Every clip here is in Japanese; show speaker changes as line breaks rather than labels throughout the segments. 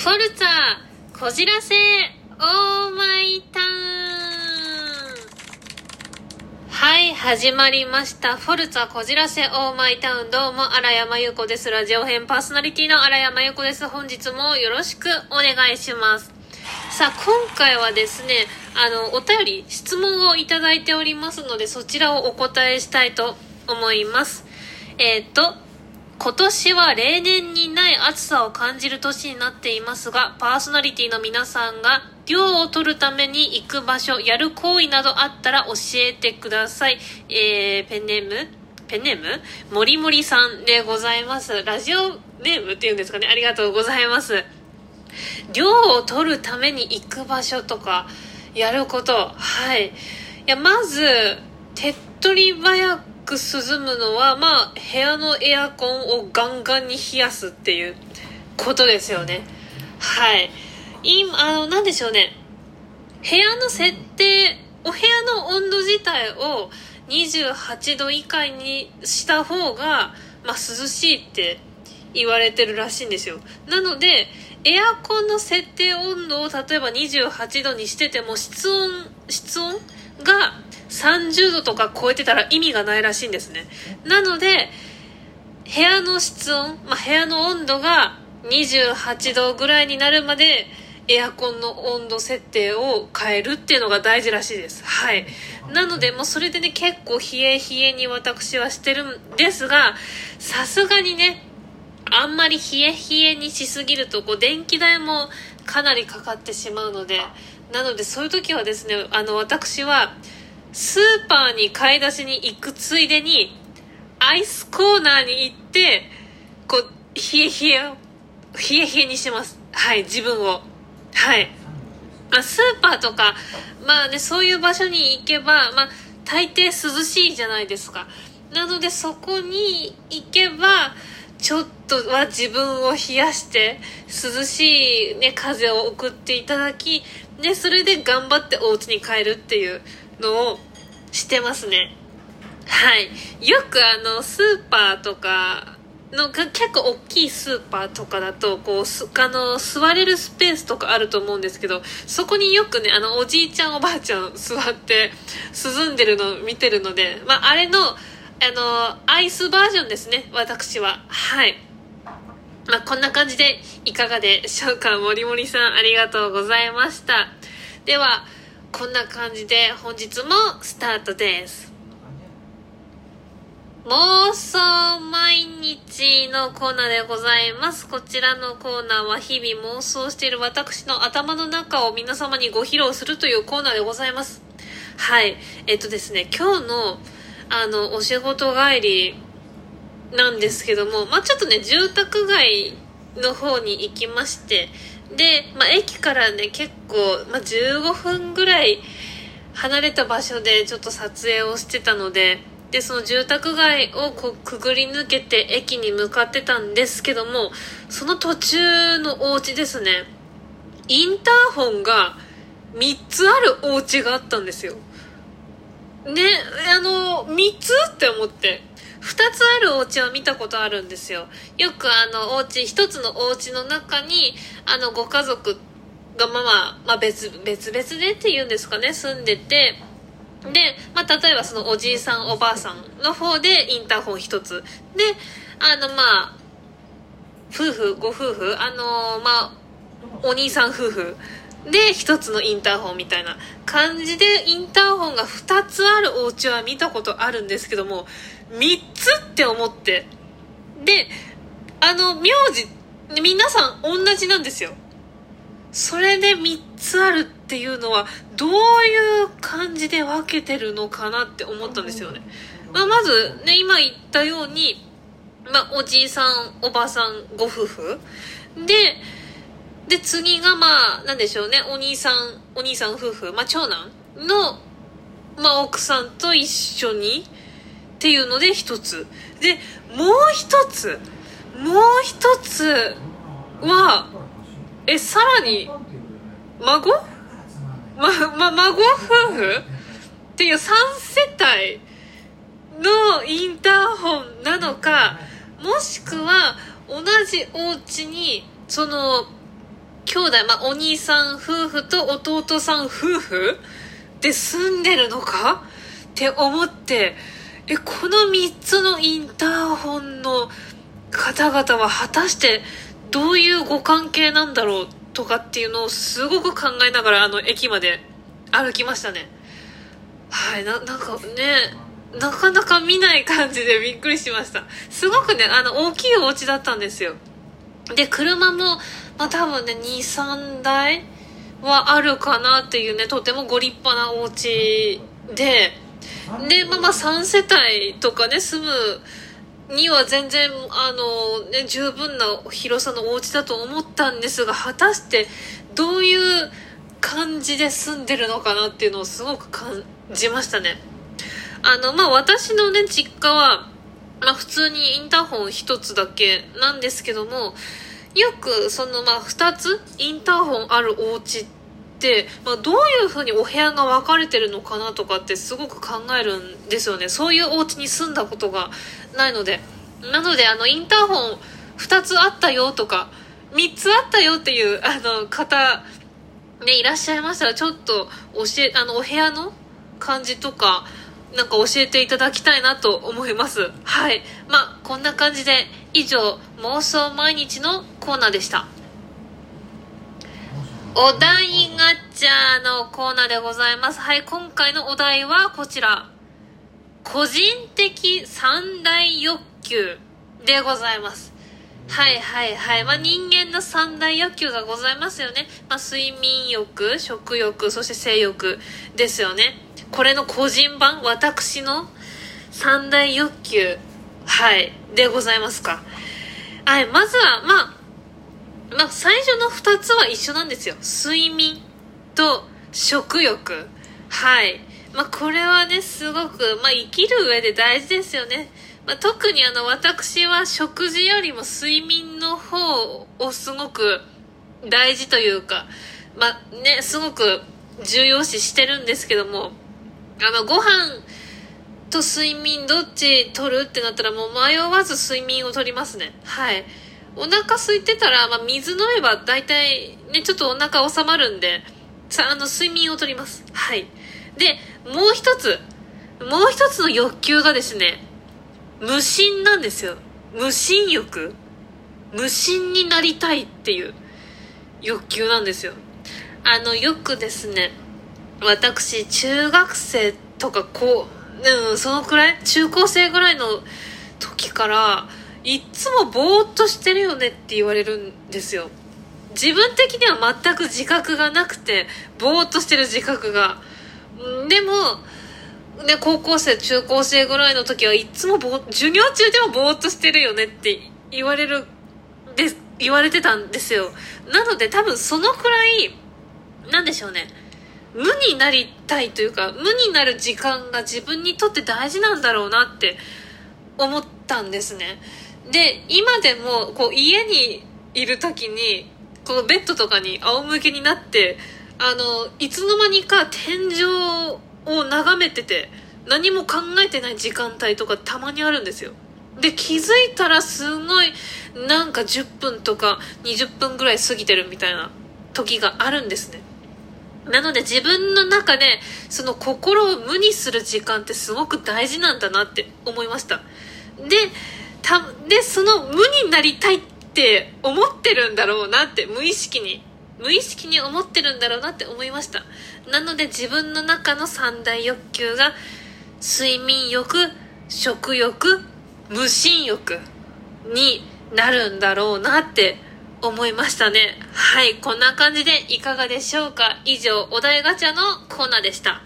フォルツァこじらせオーマイタウン。はい始まりました。フォルツァこじらせオーマイタウン。どうも荒山優子です。ラジオ編パーソナリティの荒山優子です。本日もよろしくお願いします。さあ今回はですねあのお便り質問をいただいておりますのでそちらをお答えしたいと思います。えっ、と今年は例年にない暑さを感じる年になっていますが、パーソナリティの皆さんが量を取るために行く場所、やる行為などあったら教えてください。えー、ペンネーム？ペンネーム？もりもりさんでございます。ラジオネームっていうんですかね。ありがとうございます。量を取るために行く場所とか、やること。はい。いや、まず、手っ取り早くく涼むのは、まあ、部屋のエアコンをガンガンに冷やすっていうことですよね。はい。今、あの、なんでしょうね。部屋の設定、お部屋の温度自体を28度以下にした方が、まあ、涼しいって言われてるらしいんですよ。なので、エアコンの設定温度を例えば28度にしてても室温、室温が30度とか超えてたら意味がないらしいんですね。なので、部屋の室温、まあ、部屋の温度が28度ぐらいになるまでエアコンの温度設定を変えるっていうのが大事らしいです。はい。なので、もうそれでね、結構冷え冷えに私はしてるんですが、さすがにね、あんまり冷え冷えにしすぎると、こう、電気代もかなりかかってしまうので、なのでそういう時はですね、あの、私は、スーパーに買い出しに行くついでに、アイスコーナーに行って、こう、冷え冷えを、冷え冷えにしてます。はい、自分を。はい。まあ、スーパーとか、まあね、そういう場所に行けば、まあ、大抵涼しいじゃないですか。なので、そこに行けば、ちょっとは自分を冷やして、涼しいね、風を送っていただき、で、それで頑張ってお家に帰るっていうのをしてますね。はい。よくあの、スーパーとかの結構大きいスーパーとかだと、こう、す、あの、座れるスペースとかあると思うんですけど、そこによくね、あの、おじいちゃんおばあちゃん座って涼んでるのを見てるので、まあ、あれの、あの、アイスバージョンですね、私は。はい。まあ、こんな感じでいかがでしょうかもりもりさん、ありがとうございました。では、こんな感じで本日もスタートです妄想毎日のコーナーでございます。こちらのコーナーは日々妄想している私の頭の中を皆様にご披露するというコーナーでございます。はい。えっとですね、今日のあの、お仕事帰りなんですけども、まあちょっとね、住宅街の方に行きまして、で、まあ、駅からね結構、まあ、15分ぐらい離れた場所でちょっと撮影をしてたのででその住宅街をこうくぐり抜けて駅に向かってたんですけどもその途中のお家ですね。インターホンが3つあるお家があったんですよ。ねあの3つって思って。2つあるお家は見たことあるんですよ。よくあのお家1つのお家の中にあのご家族がまあまあ、まあ別、別々でっていうんですかね住んでて。で、まあ、例えばそのおじいさんおばあさんの方でインターホン1つ。であのまあ夫婦ご夫婦あのまあお兄さん夫婦。で1つのインターホンみたいな感じでインターホンが2つあるお家は見たことあるんですけども3つって思って。であの名字皆さん同じなんですよ。それで3つあるっていうのはどういう感じで分けてるのかなって思ったんですよね、まあ、まずね今言ったように、まあ、おじいさんおばさんご夫婦。でで次がまあなんでしょうねお兄さんお兄さん夫婦、まあ、長男の、まあ、奥さんと一緒にっていうので一つ。でもう一つ。もう一つはえさらに孫？ま、ま、孫夫婦？っていう3世帯のインターホンなのかもしくは同じお家にその兄弟、まあ、お兄さん夫婦と弟さん夫婦で住んでるのかって思って、え、この3つのインターホンの方々は果たしてどういうご関係なんだろうとかっていうのをすごく考えながらあの駅まで歩きましたね。はい、な、なんかね、なかなか見ない感じでびっくりしました。すごくね、あの、大きいお家だったんですよ。で、車も、まあ多分ね、2、3台はあるかなっていうね、とてもご立派なお家で、で、まあまあ3世帯とかね、住むには全然、あの、ね、十分な広さのお家だと思ったんですが、果たしてどういう感じで住んでるのかなっていうのをすごく感じましたね。あの、まあ、私のね、実家は、まあ、普通にインターホン一つだけなんですけども、よく、その、まあ、二つインターホンあるお家って、まあ、どういう風にお部屋が分かれてるのかなとかってすごく考えるんですよね。そういうお家に住んだことがないので。なので、あの、インターホン二つあったよとか、三つあったよっていう、あの、方、ね、いらっしゃいましたら、ちょっと、教え、あの、お部屋の感じとか、なんか教えていただきたいなと思います。はい。まあ、こんな感じで、以上、妄想毎日のコーナーでした。お題ガチャのコーナーでございます。はい、今回のお題はこちら。個人的三大欲求でございます。はいはいはい。まあ、人間の三大欲求がございますよね。まあ、睡眠欲、食欲、そして性欲ですよね。これの個人版、私の三大欲求、はい、でございますか。はい、まずは、まあ、まあ、最初の二つは一緒なんですよ。睡眠と食欲。はい。まあ、これはね、すごく、まあ、生きる上で大事ですよね。まあ、特にあの、私は食事よりも睡眠の方をすごく大事というか、まあ、ね、すごく重要視してるんですけども、あの、ご飯と睡眠どっち取るってなったらもう迷わず睡眠を取りますね。はい。お腹空いてたら、まあ、水飲めば大体ね、ちょっとお腹収まるんで、さ、あの、睡眠を取ります。はい。で、もう一つ、もう一つの欲求がですね、無心なんですよ。無心欲無心になりたいっていう欲求なんですよ。あの、よくですね、私、中学生とかこう、うん、そのくらい中高生ぐらいの時から、いっつもぼーっとしてるよねって言われるんですよ。自分的には全く自覚がなくて、ぼーっとしてる自覚が。でも、ね、高校生、中高生ぐらいの時はいっつもぼ、授業中でもぼーっとしてるよねって言われる、で、言われてたんですよ。なので多分そのくらい、なんでしょうね。無になりたいというか無になる時間が自分にとって大事なんだろうなって思ったんですねで今でもこう家にいる時にこのベッドとかに仰向けになってあのいつの間にか天井を眺めてて何も考えてない時間帯とかたまにあるんですよ。で気づいたらすごいなんか10分とか20分ぐらい過ぎてるみたいな時があるんですね。なので自分の中でその心を無にする時間ってすごく大事なんだなって思いました。でたでその無になりたいって思ってるんだろうなって無意識に無意識に思ってるんだろうなって思いましたなので自分の中の三大欲求が睡眠欲食欲無心欲になるんだろうなって思いましたね。はい、こんな感じでいかがでしょうか？以上、お題ガチャのコーナーでした。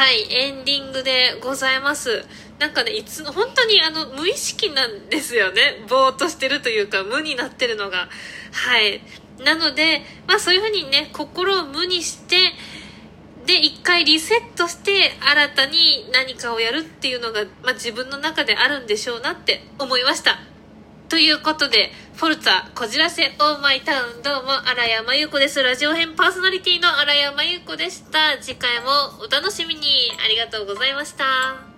はい、エンディングでございます。なんかね、いつ、本当にあの、無意識なんですよね。ぼーっとしてるというか、無になってるのが。はい。なので、まあそういうふうにね、心を無にして、で、一回リセットして、新たに何かをやるっていうのが、まあ自分の中であるんでしょうなって思いました。ということで、フォルツァ、こじらせ、オーマイタウン、どうも、荒山優子です。ラジオ編パーソナリティの荒山優子でした。次回もお楽しみに。ありがとうございました。